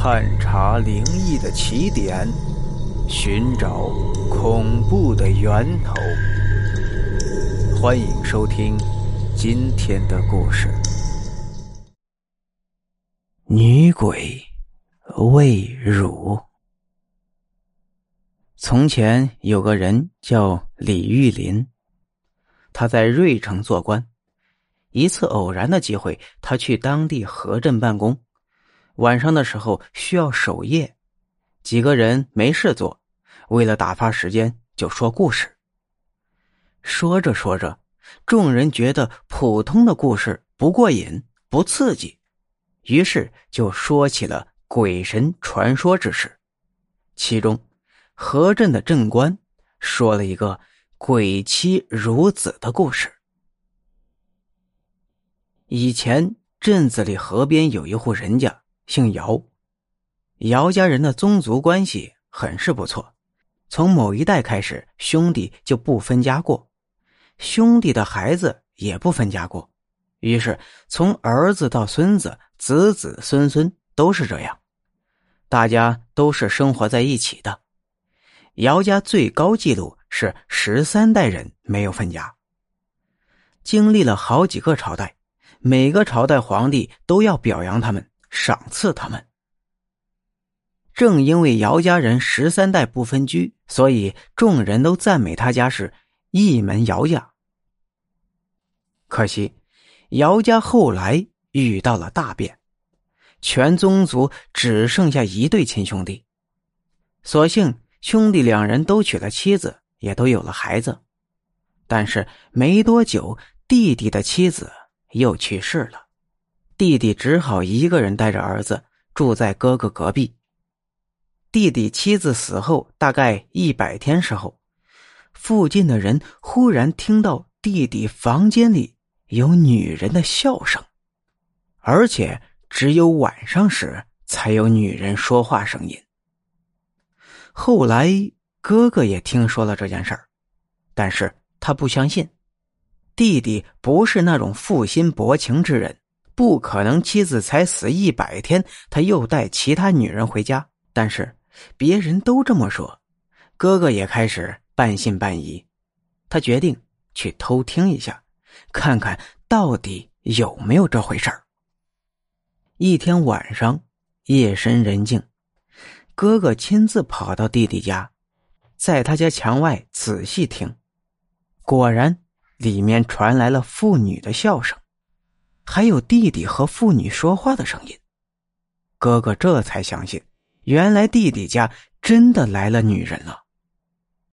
探查灵异的起点，寻找恐怖的源头。欢迎收听今天的故事：女鬼魏汝。从前有个人叫李玉林，他在瑞城做官。一次偶然的机会，他去当地河镇办公。晚上的时候需要守夜，几个人没事做，为了打发时间，就说故事。说着说着，众人觉得普通的故事不过瘾、不刺激，于是就说起了鬼神传说之事。其中，河镇的镇官说了一个鬼妻如子的故事。以前镇子里河边有一户人家。姓姚，姚家人的宗族关系很是不错。从某一代开始，兄弟就不分家过，兄弟的孩子也不分家过。于是，从儿子到孙子，子子孙孙都是这样，大家都是生活在一起的。姚家最高纪录是十三代人没有分家，经历了好几个朝代，每个朝代皇帝都要表扬他们。赏赐他们。正因为姚家人十三代不分居，所以众人都赞美他家是一门姚家。可惜，姚家后来遇到了大变，全宗族只剩下一对亲兄弟。所幸兄弟两人都娶了妻子，也都有了孩子。但是没多久，弟弟的妻子又去世了。弟弟只好一个人带着儿子住在哥哥隔壁。弟弟妻子死后大概一百天时候，附近的人忽然听到弟弟房间里有女人的笑声，而且只有晚上时才有女人说话声音。后来哥哥也听说了这件事儿，但是他不相信，弟弟不是那种负心薄情之人。不可能，妻子才死一百天，他又带其他女人回家。但是别人都这么说，哥哥也开始半信半疑。他决定去偷听一下，看看到底有没有这回事儿。一天晚上，夜深人静，哥哥亲自跑到弟弟家，在他家墙外仔细听，果然里面传来了妇女的笑声。还有弟弟和妇女说话的声音，哥哥这才相信，原来弟弟家真的来了女人了。